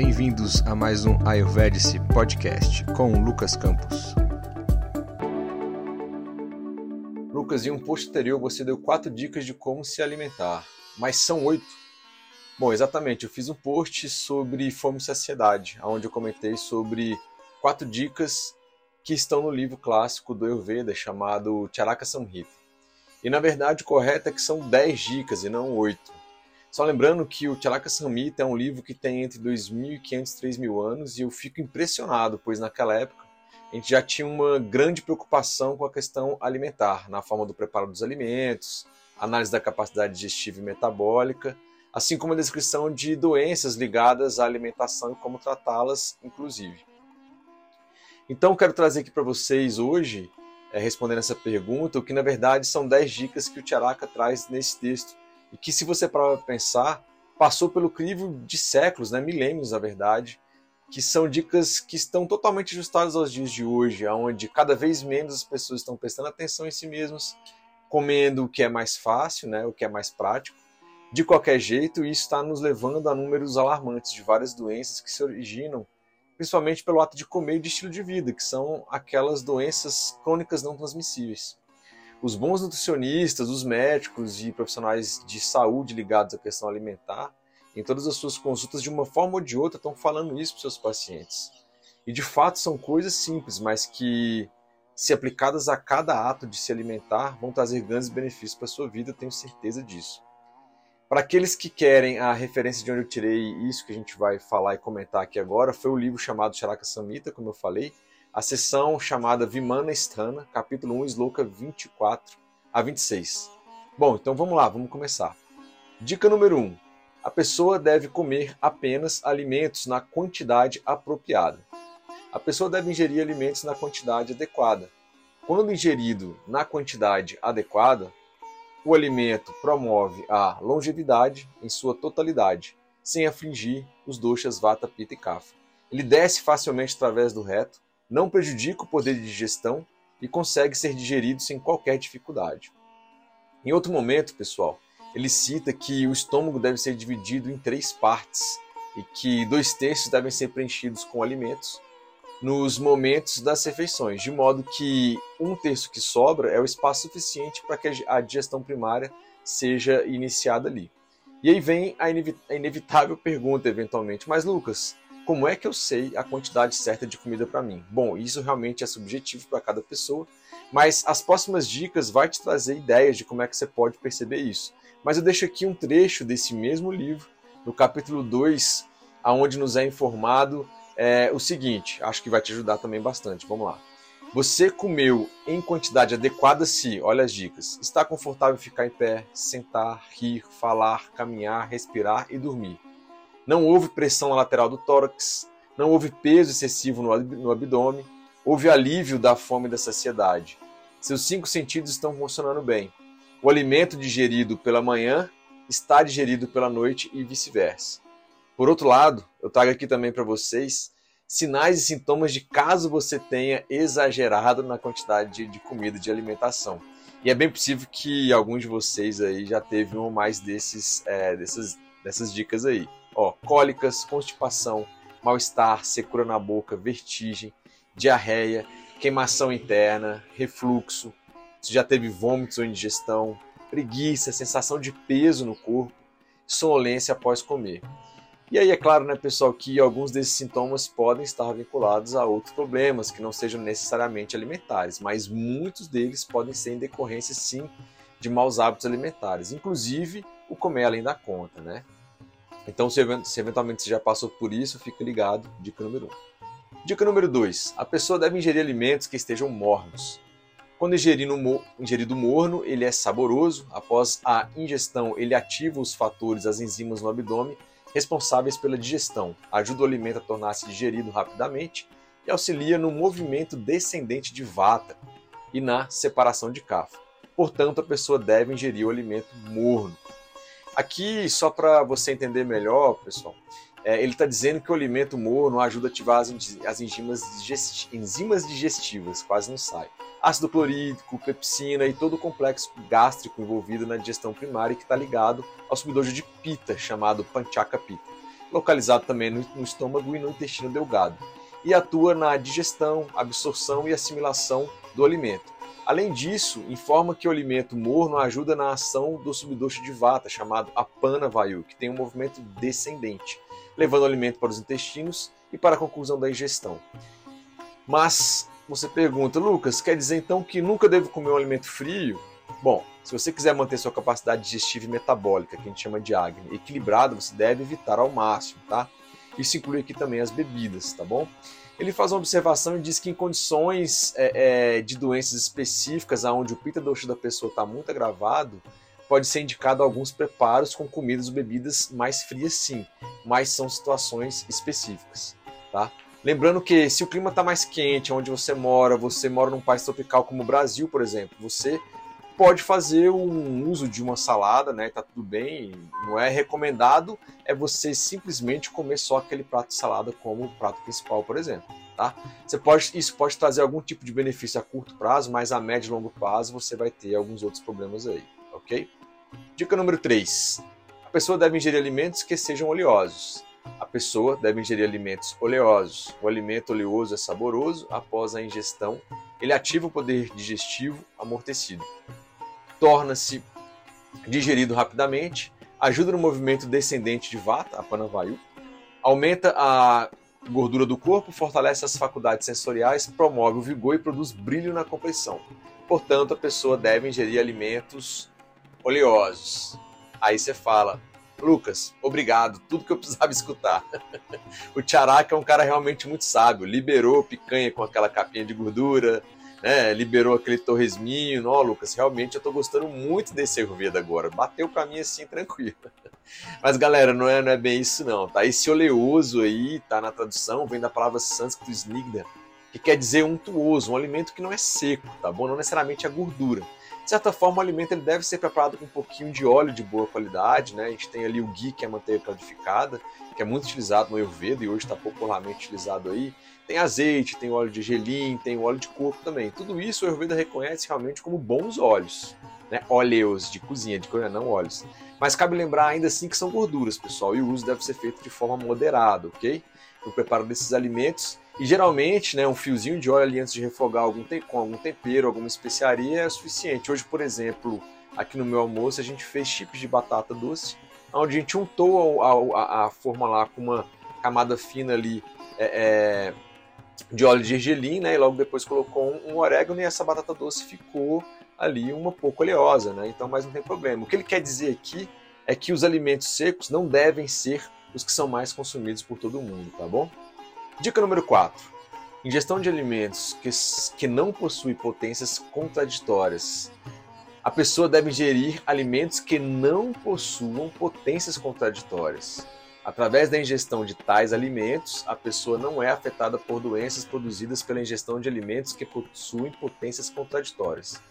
Bem-vindos a mais um Ayurvedic Podcast com Lucas Campos. Lucas, em um post anterior você deu quatro dicas de como se alimentar, mas são oito. Bom, exatamente, eu fiz um post sobre fome e saciedade, onde eu comentei sobre quatro dicas que estão no livro clássico do Ayurveda chamado Charaka Samhita. E na verdade o correto é que são dez dicas e não oito. Só lembrando que o Charaka Samhita é um livro que tem entre 2.500 e 3.000 anos e eu fico impressionado, pois naquela época a gente já tinha uma grande preocupação com a questão alimentar, na forma do preparo dos alimentos, análise da capacidade digestiva e metabólica, assim como a descrição de doenças ligadas à alimentação e como tratá-las, inclusive. Então, quero trazer aqui para vocês hoje, é, respondendo essa pergunta, o que na verdade são 10 dicas que o Charaka traz nesse texto e que, se você parar para pensar, passou pelo crivo de séculos, né, milênios, na verdade, que são dicas que estão totalmente ajustadas aos dias de hoje, onde cada vez menos as pessoas estão prestando atenção em si mesmas, comendo o que é mais fácil, né, o que é mais prático, de qualquer jeito, isso está nos levando a números alarmantes de várias doenças que se originam principalmente pelo ato de comer e de estilo de vida, que são aquelas doenças crônicas não transmissíveis os bons nutricionistas, os médicos e profissionais de saúde ligados à questão alimentar, em todas as suas consultas, de uma forma ou de outra, estão falando isso para seus pacientes. E de fato são coisas simples, mas que, se aplicadas a cada ato de se alimentar, vão trazer grandes benefícios para a sua vida, tenho certeza disso. Para aqueles que querem a referência de onde eu tirei isso que a gente vai falar e comentar aqui agora, foi o livro chamado Charaka Samhita, como eu falei, a sessão chamada Vimana Sthana, capítulo 1, Sloka 24 a 26. Bom, então vamos lá, vamos começar. Dica número 1. A pessoa deve comer apenas alimentos na quantidade apropriada. A pessoa deve ingerir alimentos na quantidade adequada. Quando ingerido na quantidade adequada, o alimento promove a longevidade em sua totalidade, sem afligir os doshas Vata, Pitta e Kapha. Ele desce facilmente através do reto, não prejudica o poder de digestão e consegue ser digerido sem qualquer dificuldade. Em outro momento, pessoal, ele cita que o estômago deve ser dividido em três partes e que dois terços devem ser preenchidos com alimentos nos momentos das refeições, de modo que um terço que sobra é o espaço suficiente para que a digestão primária seja iniciada ali. E aí vem a inevitável pergunta, eventualmente, mas Lucas, como é que eu sei a quantidade certa de comida para mim? Bom, isso realmente é subjetivo para cada pessoa, mas as próximas dicas vai te trazer ideias de como é que você pode perceber isso. Mas eu deixo aqui um trecho desse mesmo livro, no capítulo 2, aonde nos é informado é, o seguinte, acho que vai te ajudar também bastante. Vamos lá. Você comeu em quantidade adequada se, olha as dicas, está confortável ficar em pé, sentar, rir, falar, caminhar, respirar e dormir não houve pressão na lateral do tórax, não houve peso excessivo no abdômen, houve alívio da fome e da saciedade. Seus cinco sentidos estão funcionando bem. O alimento digerido pela manhã está digerido pela noite e vice-versa. Por outro lado, eu trago aqui também para vocês sinais e sintomas de caso você tenha exagerado na quantidade de, de, comida, de alimentação. E é bem possível que alguns de vocês aí já teve um ou mais desses, é, dessas, dessas dicas aí. Ó, cólicas, constipação, mal-estar, secura na boca, vertigem, diarreia, queimação interna, refluxo, se já teve vômitos ou indigestão, preguiça, sensação de peso no corpo, sonolência após comer. E aí é claro, né, pessoal, que alguns desses sintomas podem estar vinculados a outros problemas que não sejam necessariamente alimentares, mas muitos deles podem ser em decorrência sim de maus hábitos alimentares, inclusive o comer além da conta, né? Então, se, eventualmente você já passou por isso, fica ligado. Dica número 1. Um. Dica número 2. A pessoa deve ingerir alimentos que estejam mornos. Quando ingerido, morno, ele é saboroso. Após a ingestão, ele ativa os fatores, as enzimas no abdômen, responsáveis pela digestão, ajuda o alimento a tornar-se digerido rapidamente e auxilia no movimento descendente de vata e na separação de kapha. Portanto, a pessoa deve ingerir o alimento morno. Aqui, só para você entender melhor, pessoal, é, ele está dizendo que o alimento morno ajuda a ativar as, as enzimas, digesti enzimas digestivas, quase não sai. Ácido clorídrico, pepsina e todo o complexo gástrico envolvido na digestão primária que está ligado ao subdojo de pita, chamado panchaka pita. localizado também no, no estômago e no intestino delgado, e atua na digestão, absorção e assimilação do alimento. Além disso, informa que o alimento morno ajuda na ação do subducto de vata, chamado apana vayu, que tem um movimento descendente, levando o alimento para os intestinos e para a conclusão da ingestão. Mas você pergunta, Lucas, quer dizer então que nunca devo comer um alimento frio? Bom, se você quiser manter sua capacidade digestiva e metabólica, que a gente chama de Agni, equilibrada, você deve evitar ao máximo, tá? Isso inclui aqui também as bebidas, tá bom? Ele faz uma observação e diz que em condições é, é, de doenças específicas, onde o pita doce da pessoa está muito agravado, pode ser indicado alguns preparos com comidas ou bebidas mais frias, sim, mas são situações específicas, tá? Lembrando que se o clima está mais quente, onde você mora, você mora num país tropical como o Brasil, por exemplo, você pode fazer um uso de uma salada, né? Tá tudo bem, não é recomendado é você simplesmente comer só aquele prato de salada como prato principal, por exemplo, tá? Você pode, isso pode trazer algum tipo de benefício a curto prazo, mas a médio e longo prazo você vai ter alguns outros problemas aí, ok? Dica número 3. A pessoa deve ingerir alimentos que sejam oleosos. A pessoa deve ingerir alimentos oleosos. O alimento oleoso é saboroso após a ingestão. Ele ativa o poder digestivo amortecido torna-se digerido rapidamente, ajuda no movimento descendente de Vata, a Panavayu, aumenta a gordura do corpo, fortalece as faculdades sensoriais, promove o vigor e produz brilho na complexão. Portanto, a pessoa deve ingerir alimentos oleosos. Aí você fala, Lucas, obrigado, tudo que eu precisava escutar. o Tcharaka é um cara realmente muito sábio, liberou picanha com aquela capinha de gordura, né, liberou aquele torresminho. Ó, Lucas, realmente eu tô gostando muito desse Ayurveda agora. Bateu pra mim assim, tranquilo. Mas, galera, não é, não é bem isso não, tá? Esse oleoso aí, tá na tradução, vem da palavra sânscrito snigda, que quer dizer untuoso, um alimento que não é seco, tá bom? Não necessariamente a gordura. De certa forma, o alimento ele deve ser preparado com um pouquinho de óleo de boa qualidade, né? A gente tem ali o ghee, que é a manteiga clarificada, que é muito utilizado no Ayurveda e hoje está popularmente utilizado aí. Tem azeite, tem óleo de gelim, tem óleo de coco também. Tudo isso o Ayurveda reconhece realmente como bons óleos, né? Óleos de cozinha, de cozinha, não óleos. Mas cabe lembrar ainda assim que são gorduras, pessoal, e o uso deve ser feito de forma moderada, ok? O preparo desses alimentos e geralmente, né, um fiozinho de óleo ali antes de refogar algum com algum tempero, alguma especiaria é suficiente. Hoje, por exemplo, aqui no meu almoço a gente fez chips de batata doce, onde a gente untou a, a, a forma lá com uma camada fina ali é, é, de óleo de gergelim, né, e logo depois colocou um, um orégano e essa batata doce ficou ali uma pouco oleosa, né? Então, mas não tem problema. O que ele quer dizer aqui é que os alimentos secos não devem ser os que são mais consumidos por todo mundo, tá bom? Dica número 4. Ingestão de alimentos que, que não possuem potências contraditórias. A pessoa deve ingerir alimentos que não possuam potências contraditórias. Através da ingestão de tais alimentos, a pessoa não é afetada por doenças produzidas pela ingestão de alimentos que possuem potências contraditórias.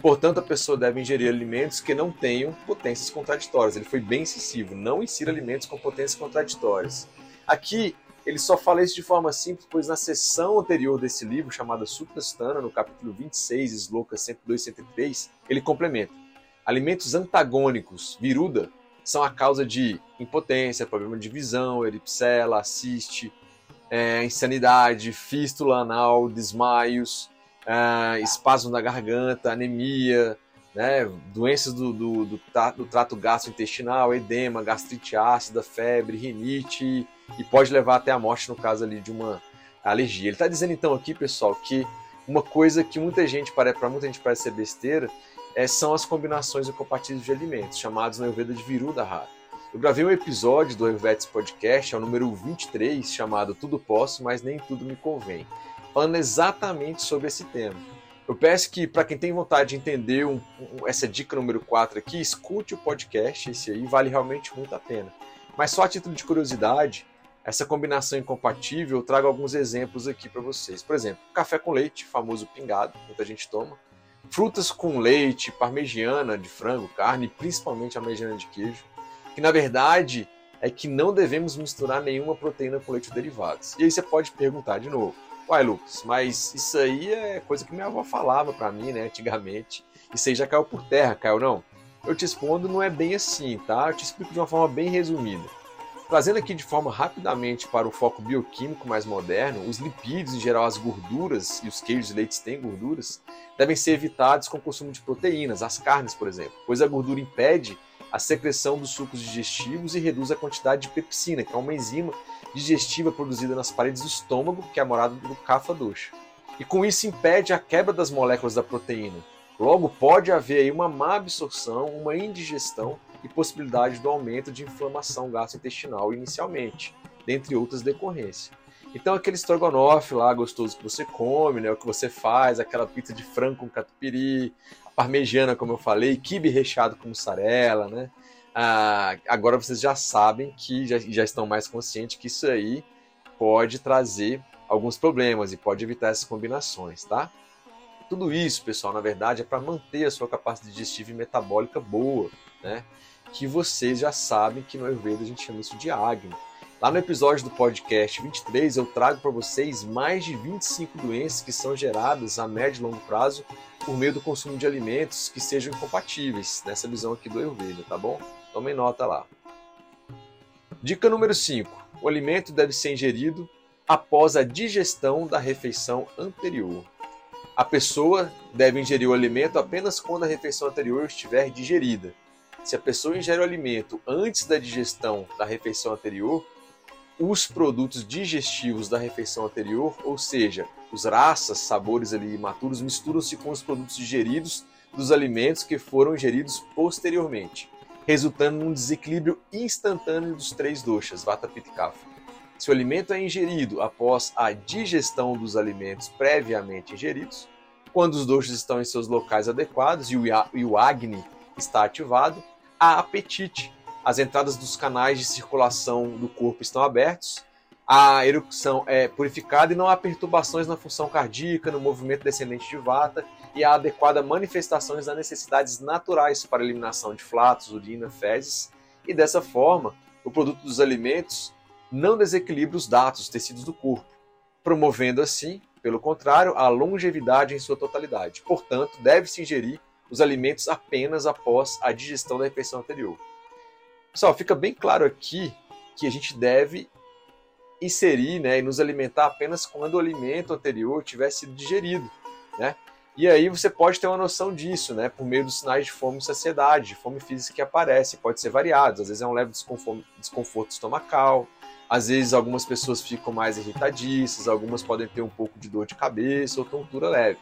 Portanto, a pessoa deve ingerir alimentos que não tenham potências contraditórias. Ele foi bem incisivo, não insira alimentos com potências contraditórias. Aqui ele só fala isso de forma simples, pois na seção anterior desse livro, chamada Suprastana, no capítulo 26, Sloka 102 e 103, ele complementa. Alimentos antagônicos, viruda, são a causa de impotência, problema de visão, eripsela, ciste, é, insanidade, fístula anal, desmaios, é, espasmo da garganta, anemia, né, doenças do, do, do, do trato gastrointestinal, edema, gastrite ácida, febre, rinite, e pode levar até a morte no caso ali de uma alergia. Ele está dizendo então aqui, pessoal, que uma coisa que muita gente para muita gente parece ser besteira é, são as combinações incompatíveis de alimentos, chamados na Ayurveda de Viruda Rara. Eu gravei um episódio do Ayurvedics Podcast, é o número 23, chamado Tudo Posso, mas Nem Tudo Me Convém, falando exatamente sobre esse tema. Eu peço que, para quem tem vontade de entender um, um, essa dica número 4 aqui, escute o podcast, esse aí vale realmente muito a pena. Mas só a título de curiosidade, essa combinação incompatível, eu trago alguns exemplos aqui para vocês. Por exemplo, café com leite, famoso pingado, muita gente toma. Frutas com leite, parmegiana de frango, carne, principalmente a parmegiana de queijo, que na verdade é que não devemos misturar nenhuma proteína com leite derivados. E aí você pode perguntar de novo, uai Lucas, mas isso aí é coisa que minha avó falava para mim, né, antigamente. Isso aí já caiu por terra, caiu não? Eu te respondo, não é bem assim, tá? Eu te explico de uma forma bem resumida. Trazendo aqui de forma rapidamente para o foco bioquímico mais moderno, os lipídios, em geral as gorduras, e os queijos e leites têm gorduras, devem ser evitados com o consumo de proteínas, as carnes, por exemplo, pois a gordura impede a secreção dos sucos digestivos e reduz a quantidade de pepsina, que é uma enzima digestiva produzida nas paredes do estômago, que é a morada do kapha dosha. E com isso impede a quebra das moléculas da proteína. Logo, pode haver aí uma má absorção, uma indigestão e possibilidade do aumento de inflamação gastrointestinal inicialmente, dentre outras decorrências. Então aquele estrogonofe lá gostoso que você come, né, o que você faz, aquela pizza de frango com catupiry, parmegiana, como eu falei, quibe recheado com mussarela, né? Ah, agora vocês já sabem que já, já estão mais conscientes que isso aí pode trazer alguns problemas e pode evitar essas combinações, tá? Tudo isso, pessoal, na verdade, é para manter a sua capacidade digestiva e metabólica boa, né? Que vocês já sabem que no Ayurveda a gente chama isso de Agni. Lá no episódio do podcast 23 eu trago para vocês mais de 25 doenças que são geradas a médio e longo prazo por meio do consumo de alimentos que sejam incompatíveis nessa visão aqui do Ayurveda, tá bom? Tomem nota lá. Dica número 5. O alimento deve ser ingerido após a digestão da refeição anterior. A pessoa deve ingerir o alimento apenas quando a refeição anterior estiver digerida. Se a pessoa ingere o alimento antes da digestão da refeição anterior, os produtos digestivos da refeição anterior, ou seja, os raças, sabores ali imaturos, misturam-se com os produtos digeridos dos alimentos que foram ingeridos posteriormente, resultando num desequilíbrio instantâneo dos três doshas, Vata, Pitta e Kapha. Se o alimento é ingerido após a digestão dos alimentos previamente ingeridos, quando os doshas estão em seus locais adequados e o Agni está ativado, há apetite. As entradas dos canais de circulação do corpo estão abertos, a erucção é purificada e não há perturbações na função cardíaca, no movimento descendente de vata e há adequada manifestações das necessidades naturais para eliminação de flatos, urina, fezes, e dessa forma, o produto dos alimentos não desequilibra os dados, os tecidos do corpo, promovendo assim, pelo contrário, a longevidade em sua totalidade. Portanto, deve-se ingerir os alimentos apenas após a digestão da refeição anterior. Pessoal, fica bem claro aqui que a gente deve inserir né, e nos alimentar apenas quando o alimento anterior tiver sido digerido. Né? E aí você pode ter uma noção disso, né, por meio dos sinais de fome e saciedade, de fome física que aparecem, pode ser variados, às vezes é um leve desconforto estomacal, às vezes algumas pessoas ficam mais irritadiças, algumas podem ter um pouco de dor de cabeça ou tontura leve.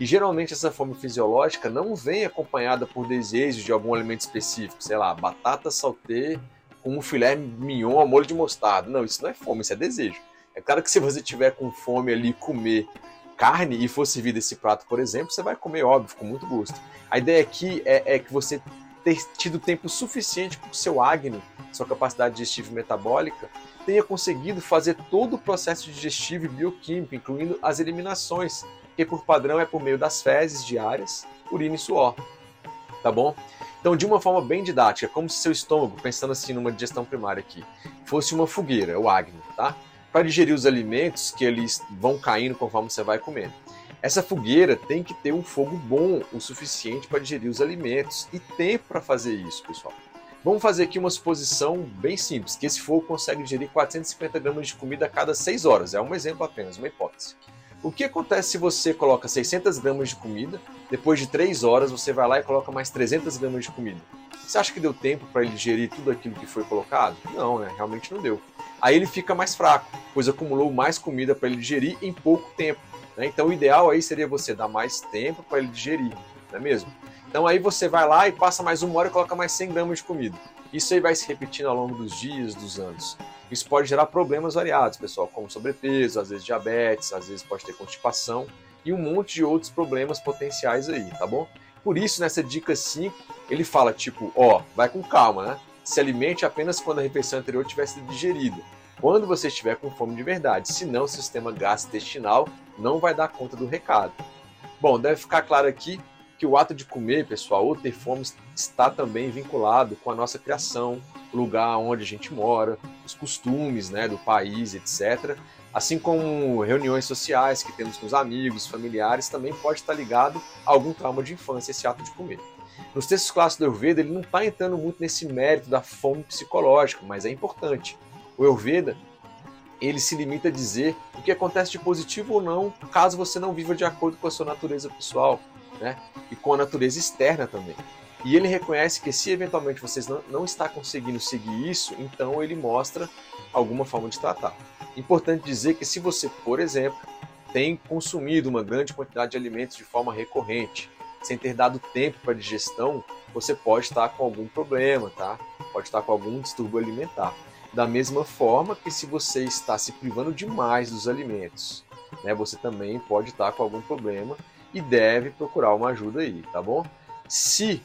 E geralmente essa fome fisiológica não vem acompanhada por desejos de algum alimento específico, sei lá, batata saltê com um filé mignon ao molho de mostarda. Não, isso não é fome, isso é desejo. É claro que se você tiver com fome ali comer carne e for servido esse prato, por exemplo, você vai comer, óbvio, com muito gosto. A ideia aqui é, é que você ter tido tempo suficiente para o seu Agni, sua capacidade digestiva e metabólica, tenha conseguido fazer todo o processo digestivo e bioquímico, incluindo as eliminações, por padrão é por meio das fezes diárias, urina e suor. Tá bom? Então, de uma forma bem didática, como se seu estômago, pensando assim numa digestão primária aqui, fosse uma fogueira, o Agni, tá? Para digerir os alimentos que eles vão caindo conforme você vai comendo. Essa fogueira tem que ter um fogo bom o suficiente para digerir os alimentos e tempo para fazer isso, pessoal. Vamos fazer aqui uma suposição bem simples, que esse fogo consegue digerir 450 gramas de comida a cada 6 horas. É um exemplo apenas, uma hipótese. O que acontece se você coloca 600 gramas de comida, depois de 3 horas você vai lá e coloca mais 300 gramas de comida? Você acha que deu tempo para ele digerir tudo aquilo que foi colocado? Não, né? Realmente não deu. Aí ele fica mais fraco, pois acumulou mais comida para ele digerir em pouco tempo. Né? Então o ideal aí seria você dar mais tempo para ele digerir, não é mesmo? Então aí você vai lá e passa mais uma hora e coloca mais 100 gramas de comida. Isso aí vai se repetindo ao longo dos dias, dos anos. Isso pode gerar problemas variados, pessoal, como sobrepeso, às vezes diabetes, às vezes pode ter constipação e um monte de outros problemas potenciais aí, tá bom? Por isso, nessa dica 5, ele fala tipo, ó, vai com calma, né? Se alimente apenas quando a refeição anterior tiver sido digerida. Quando você estiver com fome de verdade, senão o sistema gastrointestinal não vai dar conta do recado. Bom, deve ficar claro aqui que o ato de comer, pessoal, ou ter fome está também vinculado com a nossa criação, o lugar onde a gente mora, os costumes né, do país, etc. Assim como reuniões sociais que temos com os amigos, familiares, também pode estar ligado a algum trauma de infância, esse ato de comer. Nos textos clássicos do Ayurveda, ele não está entrando muito nesse mérito da fome psicológica, mas é importante. O Ayurveda, ele se limita a dizer o que acontece de positivo ou não, caso você não viva de acordo com a sua natureza pessoal, né? E com a natureza externa também. E ele reconhece que se eventualmente vocês não, não está conseguindo seguir isso, então ele mostra alguma forma de tratar. Importante dizer que se você, por exemplo, tem consumido uma grande quantidade de alimentos de forma recorrente, sem ter dado tempo para digestão, você pode estar com algum problema, tá? Pode estar com algum distúrbio alimentar. Da mesma forma que se você está se privando demais dos alimentos, né, você também pode estar com algum problema e deve procurar uma ajuda aí, tá bom? Se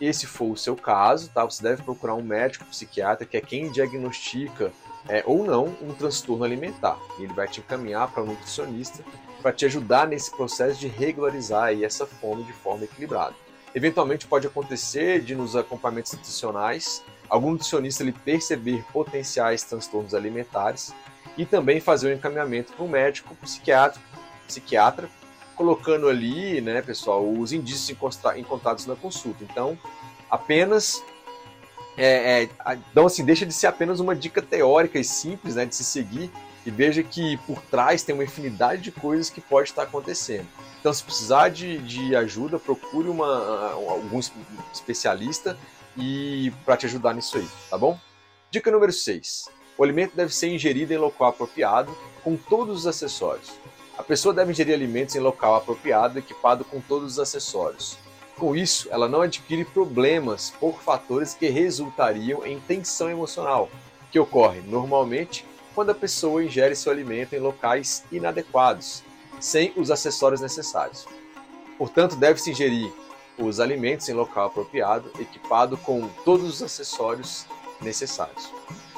esse for o seu caso, tá? Você deve procurar um médico, um psiquiatra, que é quem diagnostica é, ou não um transtorno alimentar. Ele vai te encaminhar para um nutricionista para te ajudar nesse processo de regularizar aí essa fome de forma equilibrada. Eventualmente pode acontecer de nos acompanhamentos nutricionais algum nutricionista ele perceber potenciais transtornos alimentares e também fazer o um encaminhamento para um médico psiquiatra, psiquiatra, colocando ali, né, pessoal, os indícios encontrados na consulta. Então, apenas é, é, então assim deixa de ser apenas uma dica teórica e simples, né, de se seguir e veja que por trás tem uma infinidade de coisas que pode estar acontecendo. Então, se precisar de, de ajuda, procure uma, algum especialista e para te ajudar nisso aí, tá bom? Dica número 6. O alimento deve ser ingerido em local apropriado, com todos os acessórios. A pessoa deve ingerir alimentos em local apropriado, equipado com todos os acessórios. Com isso, ela não adquire problemas por fatores que resultariam em tensão emocional, que ocorre normalmente quando a pessoa ingere seu alimento em locais inadequados, sem os acessórios necessários. Portanto, deve-se ingerir os alimentos em local apropriado, equipado com todos os acessórios necessários.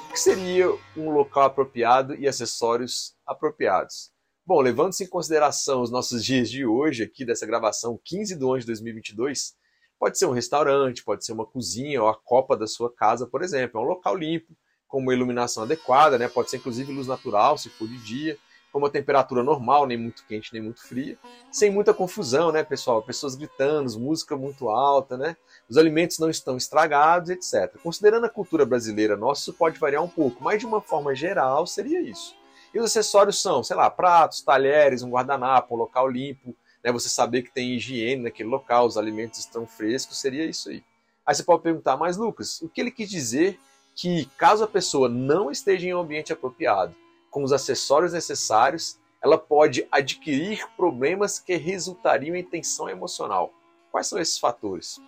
O que seria um local apropriado e acessórios apropriados? Bom, levando-se em consideração os nossos dias de hoje, aqui dessa gravação 15 de 11 de 2022, pode ser um restaurante, pode ser uma cozinha ou a copa da sua casa, por exemplo. É um local limpo, com uma iluminação adequada, né? pode ser inclusive luz natural, se for de dia com uma temperatura normal, nem muito quente, nem muito fria, sem muita confusão, né, pessoal? Pessoas gritando, música muito alta, né? Os alimentos não estão estragados, etc. Considerando a cultura brasileira nossa, isso pode variar um pouco, mas de uma forma geral seria isso. E os acessórios são, sei lá, pratos, talheres, um guardanapo, um local limpo, né? Você saber que tem higiene naquele local, os alimentos estão frescos, seria isso aí. Aí você pode perguntar, mas Lucas, o que ele quis dizer que caso a pessoa não esteja em um ambiente apropriado, com os acessórios necessários, ela pode adquirir problemas que resultariam em tensão emocional. Quais são esses fatores?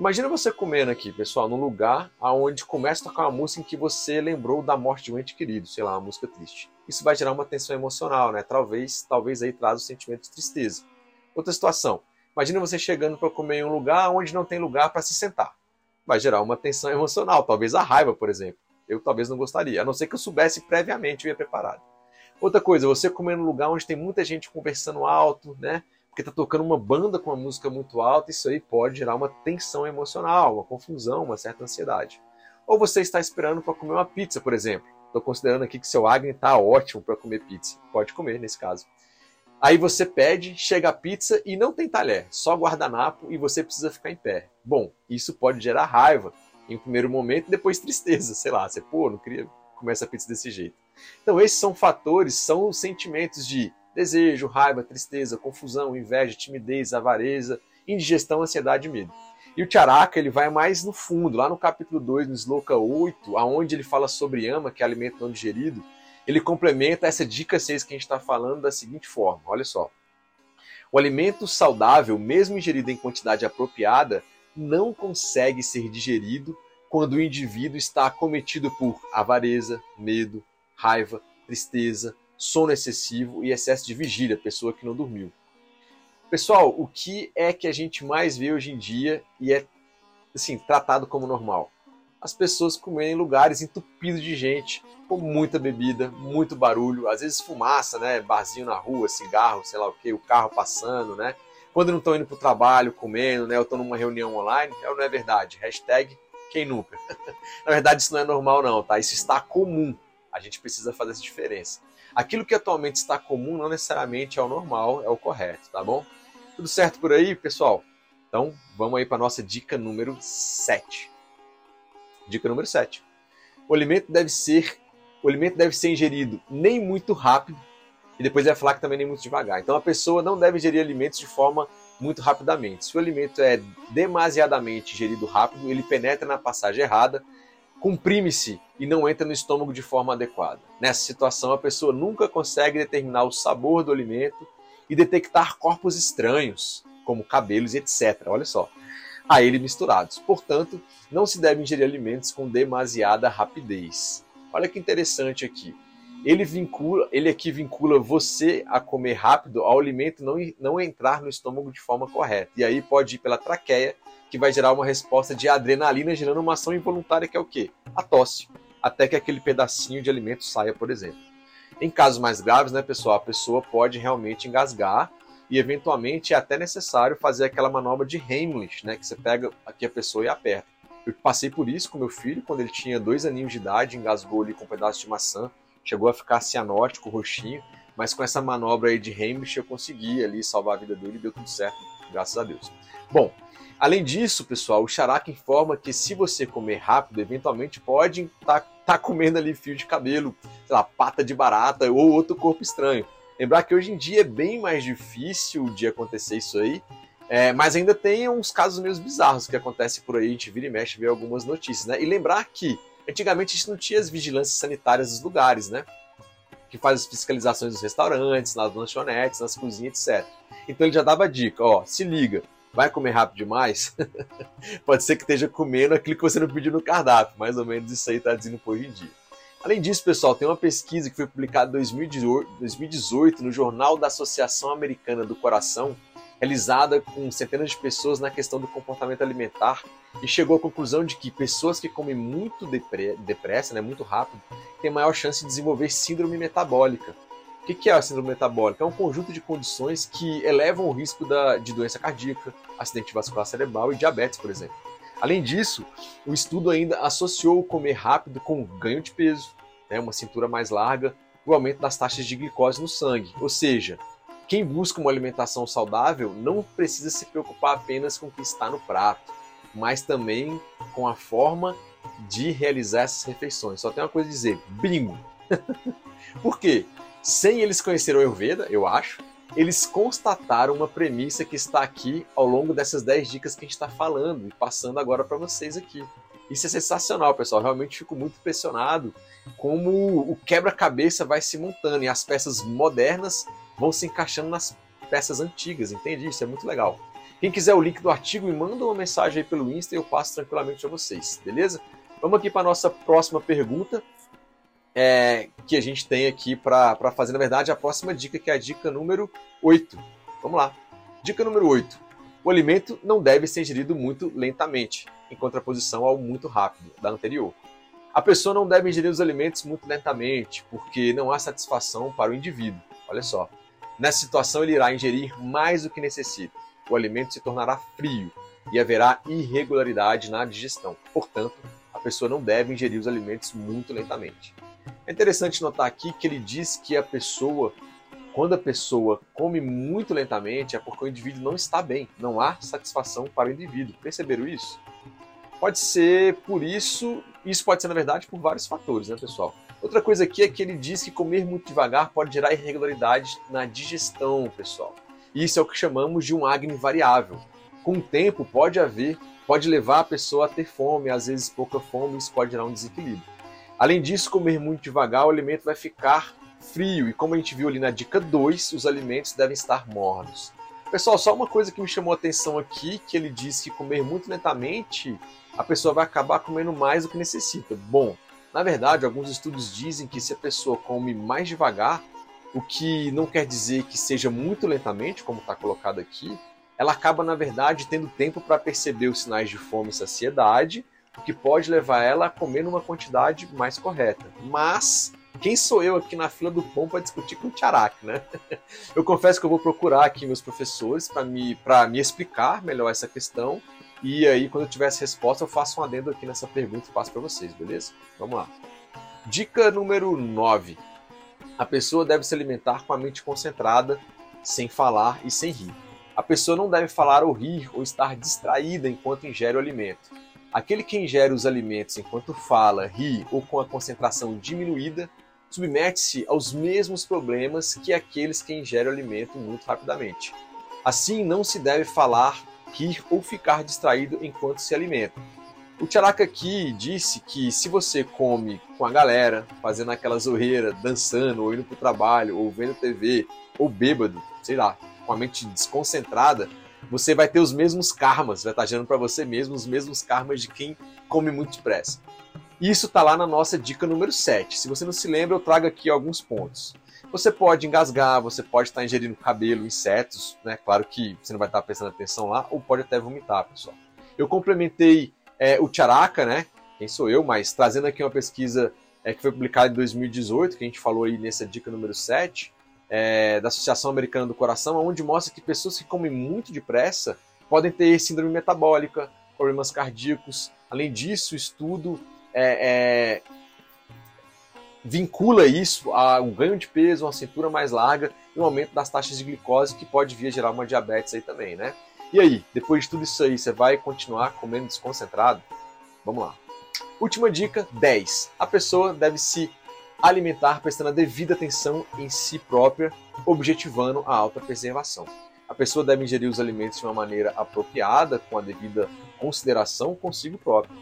Imagina você comendo aqui, pessoal, num lugar onde começa a tocar uma música em que você lembrou da morte de um ente querido, sei lá, uma música triste. Isso vai gerar uma tensão emocional, né? Talvez, talvez aí traz o sentimento de tristeza. Outra situação. Imagina você chegando para comer em um lugar onde não tem lugar para se sentar. Vai gerar uma tensão emocional, talvez a raiva, por exemplo eu talvez não gostaria, a não ser que eu soubesse previamente, eu ia preparado. Outra coisa, você comer num lugar onde tem muita gente conversando alto, né? Porque tá tocando uma banda com uma música muito alta, isso aí pode gerar uma tensão emocional, uma confusão, uma certa ansiedade. Ou você está esperando para comer uma pizza, por exemplo. Estou considerando aqui que seu Agni está ótimo para comer pizza. Pode comer nesse caso. Aí você pede, chega a pizza e não tem talher, só guardanapo e você precisa ficar em pé. Bom, isso pode gerar raiva, em um primeiro momento, depois tristeza, sei lá, você, pô, não queria comer essa pizza desse jeito. Então, esses são fatores, são sentimentos de desejo, raiva, tristeza, confusão, inveja, timidez, avareza, indigestão, ansiedade e medo. E o Charaka, ele vai mais no fundo, lá no capítulo 2, no Sloka 8, aonde ele fala sobre ama, que é alimento não digerido, ele complementa essa dica 6 que a gente está falando da seguinte forma, olha só. O alimento saudável, mesmo ingerido em quantidade apropriada, não consegue ser digerido quando o indivíduo está acometido por avareza, medo, raiva, tristeza, sono excessivo e excesso de vigília, pessoa que não dormiu. Pessoal, o que é que a gente mais vê hoje em dia e é assim, tratado como normal? As pessoas comendo em lugares entupidos de gente, com muita bebida, muito barulho, às vezes fumaça, né? Barzinho na rua, cigarro, sei lá o que, o carro passando, né? quando não estão indo para o trabalho, comendo, né, ou estão numa reunião online, é ou não é verdade? Hashtag quem nunca. Na verdade, isso não é normal, não, tá? Isso está comum. A gente precisa fazer essa diferença. Aquilo que atualmente está comum não necessariamente é o normal, é o correto, tá bom? Tudo certo por aí, pessoal? Então, vamos aí para nossa dica número 7. Dica número 7. O alimento deve ser o alimento deve ser ingerido nem muito rápido e depois vai falar que também nem muito devagar. Então a pessoa não deve ingerir alimentos de forma muito rapidamente. Se o alimento é demasiadamente ingerido rápido, ele penetra na passagem errada, comprime-se e não entra no estômago de forma adequada. Nessa situação, a pessoa nunca consegue determinar o sabor do alimento e detectar corpos estranhos, como cabelos etc. Olha só, a ele misturados. Portanto, não se deve ingerir alimentos com demasiada rapidez. Olha que interessante aqui ele vincula, ele aqui vincula você a comer rápido ao alimento não, não entrar no estômago de forma correta. E aí pode ir pela traqueia, que vai gerar uma resposta de adrenalina, gerando uma ação involuntária que é o quê? A tosse, até que aquele pedacinho de alimento saia, por exemplo. Em casos mais graves, né, pessoal, a pessoa pode realmente engasgar e eventualmente é até necessário fazer aquela manobra de Heimlich, né, que você pega aqui a pessoa e aperta. Eu passei por isso com meu filho, quando ele tinha dois aninhos de idade, engasgou ali com um pedaço de maçã chegou a ficar cianótico, roxinho, mas com essa manobra aí de Hamish eu consegui ali salvar a vida dele e deu tudo certo, graças a Deus. Bom, além disso, pessoal, o Charaka informa que se você comer rápido, eventualmente pode estar tá, tá comendo ali fio de cabelo, sei lá, pata de barata ou outro corpo estranho. Lembrar que hoje em dia é bem mais difícil de acontecer isso aí, é, mas ainda tem uns casos meio bizarros que acontecem por aí, a gente vira e mexe, vê algumas notícias, né? E lembrar que Antigamente a gente não tinha as vigilâncias sanitárias dos lugares, né? Que faz as fiscalizações dos restaurantes, nas lanchonetes, nas cozinhas, etc. Então ele já dava dica, ó, se liga, vai comer rápido demais? Pode ser que esteja comendo aquilo que você não pediu no cardápio, mais ou menos isso aí está dizendo por hoje em dia. Além disso, pessoal, tem uma pesquisa que foi publicada em 2018 no Jornal da Associação Americana do Coração, realizada com centenas de pessoas na questão do comportamento alimentar e chegou à conclusão de que pessoas que comem muito depressa, né, muito rápido, têm maior chance de desenvolver síndrome metabólica. O que é a síndrome metabólica? É um conjunto de condições que elevam o risco da, de doença cardíaca, acidente vascular cerebral e diabetes, por exemplo. Além disso, o estudo ainda associou o comer rápido com ganho de peso, né, uma cintura mais larga, o aumento das taxas de glicose no sangue. Ou seja, quem busca uma alimentação saudável não precisa se preocupar apenas com o que está no prato, mas também com a forma de realizar essas refeições. Só tem uma coisa a dizer: bingo! Por quê? Sem eles conhecerem o Ayurveda, eu acho, eles constataram uma premissa que está aqui ao longo dessas 10 dicas que a gente está falando e passando agora para vocês aqui. Isso é sensacional, pessoal. Realmente fico muito impressionado como o quebra-cabeça vai se montando e as peças modernas vão se encaixando nas peças antigas, entende? Isso é muito legal. Quem quiser o link do artigo, me manda uma mensagem aí pelo Insta e eu passo tranquilamente para vocês, beleza? Vamos aqui para a nossa próxima pergunta, é, que a gente tem aqui para fazer, na verdade, a próxima dica, que é a dica número 8. Vamos lá. Dica número 8. O alimento não deve ser ingerido muito lentamente, em contraposição ao muito rápido da anterior. A pessoa não deve ingerir os alimentos muito lentamente, porque não há satisfação para o indivíduo. Olha só. Nessa situação, ele irá ingerir mais do que necessita. O alimento se tornará frio e haverá irregularidade na digestão. Portanto, a pessoa não deve ingerir os alimentos muito lentamente. É interessante notar aqui que ele diz que a pessoa, quando a pessoa come muito lentamente, é porque o indivíduo não está bem, não há satisfação para o indivíduo. Perceberam isso? Pode ser por isso, isso pode ser na verdade por vários fatores, né, pessoal? Outra coisa aqui é que ele diz que comer muito devagar pode gerar irregularidade na digestão, pessoal. Isso é o que chamamos de um acne variável. Com o tempo pode haver, pode levar a pessoa a ter fome, às vezes pouca fome, isso pode gerar um desequilíbrio. Além disso, comer muito devagar, o alimento vai ficar frio e como a gente viu ali na dica 2, os alimentos devem estar mornos. Pessoal, só uma coisa que me chamou a atenção aqui, que ele diz que comer muito lentamente, a pessoa vai acabar comendo mais do que necessita. Bom, na verdade, alguns estudos dizem que se a pessoa come mais devagar, o que não quer dizer que seja muito lentamente, como está colocado aqui, ela acaba, na verdade, tendo tempo para perceber os sinais de fome e saciedade, o que pode levar ela a comer numa quantidade mais correta. Mas quem sou eu aqui na fila do pão para discutir com o Tiarak, né? Eu confesso que eu vou procurar aqui meus professores para me, me explicar melhor essa questão e aí, quando eu tiver essa resposta, eu faço um adendo aqui nessa pergunta e passo para vocês, beleza? Vamos lá. Dica número 9. A pessoa deve se alimentar com a mente concentrada, sem falar e sem rir. A pessoa não deve falar ou rir ou estar distraída enquanto ingere o alimento. Aquele que ingere os alimentos enquanto fala, ri ou com a concentração diminuída submete-se aos mesmos problemas que aqueles que ingerem o alimento muito rapidamente. Assim, não se deve falar, rir ou ficar distraído enquanto se alimenta. O Tcharaka aqui disse que se você come com a galera, fazendo aquela zoeira, dançando, ou indo para o trabalho, ou vendo TV, ou bêbado, sei lá, com a mente desconcentrada, você vai ter os mesmos karmas, vai estar gerando para você mesmo os mesmos karmas de quem come muito depressa. Isso está lá na nossa dica número 7. Se você não se lembra, eu trago aqui alguns pontos. Você pode engasgar, você pode estar ingerindo cabelo, insetos, né? Claro que você não vai estar prestando atenção lá, ou pode até vomitar, pessoal. Eu complementei é, o Tcharaka, né? Quem sou eu, mas trazendo aqui uma pesquisa é, que foi publicada em 2018, que a gente falou aí nessa dica número 7, é, da Associação Americana do Coração, onde mostra que pessoas que comem muito depressa podem ter síndrome metabólica, problemas cardíacos. Além disso, o estudo é, é, vincula isso a um ganho de peso, uma cintura mais larga e um aumento das taxas de glicose que pode vir a gerar uma diabetes aí também, né? E aí, depois de tudo isso aí, você vai continuar comendo desconcentrado? Vamos lá. Última dica, 10. A pessoa deve se alimentar prestando a devida atenção em si própria, objetivando a autopreservação. A pessoa deve ingerir os alimentos de uma maneira apropriada, com a devida consideração consigo próprio.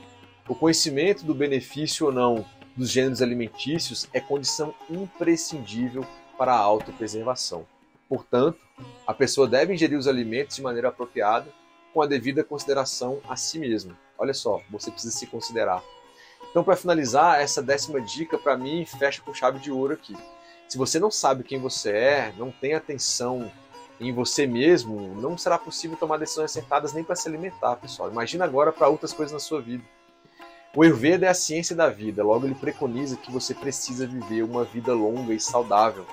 O conhecimento do benefício ou não dos gêneros alimentícios é condição imprescindível para a autopreservação. Portanto, a pessoa deve ingerir os alimentos de maneira apropriada, com a devida consideração a si mesma. Olha só, você precisa se considerar. Então, para finalizar, essa décima dica para mim fecha com chave de ouro aqui. Se você não sabe quem você é, não tem atenção em você mesmo, não será possível tomar decisões acertadas nem para se alimentar, pessoal. Imagina agora para outras coisas na sua vida. O Ayurveda é a ciência da vida, logo ele preconiza que você precisa viver uma vida longa e saudável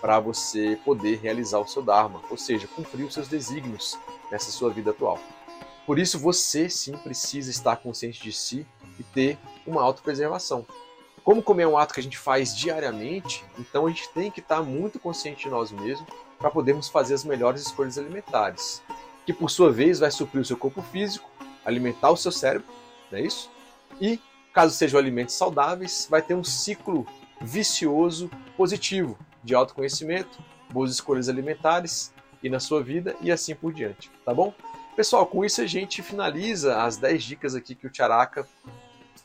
para você poder realizar o seu Dharma, ou seja, cumprir os seus desígnios nessa sua vida atual. Por isso, você sim precisa estar consciente de si e ter uma autopreservação. Como comer é um ato que a gente faz diariamente, então a gente tem que estar muito consciente de nós mesmos para podermos fazer as melhores escolhas alimentares, que por sua vez vai suprir o seu corpo físico, alimentar o seu cérebro, não é isso? E, caso sejam alimentos saudáveis, vai ter um ciclo vicioso positivo de autoconhecimento, boas escolhas alimentares e na sua vida e assim por diante, tá bom? Pessoal, com isso a gente finaliza as 10 dicas aqui que o Tiaraca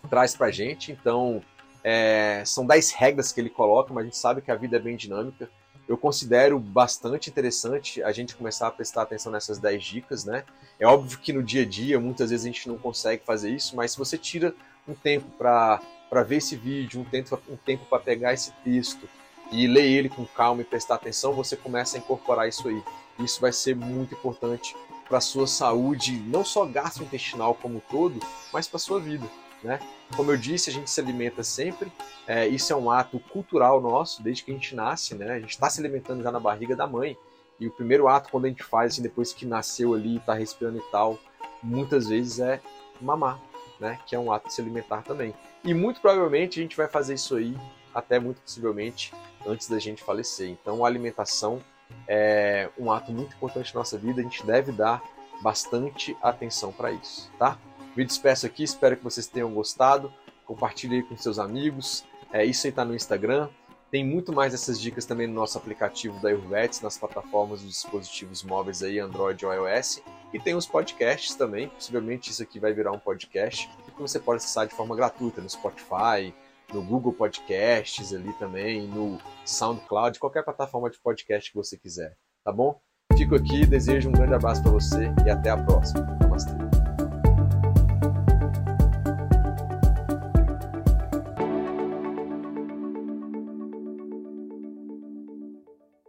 traz pra gente. Então, é, são 10 regras que ele coloca, mas a gente sabe que a vida é bem dinâmica. Eu considero bastante interessante a gente começar a prestar atenção nessas 10 dicas, né? É óbvio que no dia a dia, muitas vezes a gente não consegue fazer isso, mas se você tira um tempo para ver esse vídeo, um tempo, um tempo para pegar esse texto e ler ele com calma e prestar atenção, você começa a incorporar isso aí. Isso vai ser muito importante para a sua saúde, não só gastrointestinal como um todo, mas para a sua vida. Né? Como eu disse, a gente se alimenta sempre. É, isso é um ato cultural nosso, desde que a gente nasce, né? A gente está se alimentando já na barriga da mãe. E o primeiro ato, quando a gente faz, assim, depois que nasceu ali, está respirando e tal, muitas vezes é mamar, né? Que é um ato de se alimentar também. E muito provavelmente a gente vai fazer isso aí, até muito possivelmente, antes da gente falecer. Então a alimentação é um ato muito importante na nossa vida, a gente deve dar bastante atenção para isso, tá? Me despeço aqui, espero que vocês tenham gostado. Compartilhe aí com seus amigos. É, isso aí tá no Instagram. Tem muito mais dessas dicas também no nosso aplicativo da Ayurveds, nas plataformas dos dispositivos móveis aí, Android ou iOS. E tem os podcasts também. Possivelmente isso aqui vai virar um podcast que você pode acessar de forma gratuita no Spotify, no Google Podcasts ali também, no SoundCloud, qualquer plataforma de podcast que você quiser, tá bom? Fico aqui, desejo um grande abraço para você e até a próxima. Namastê.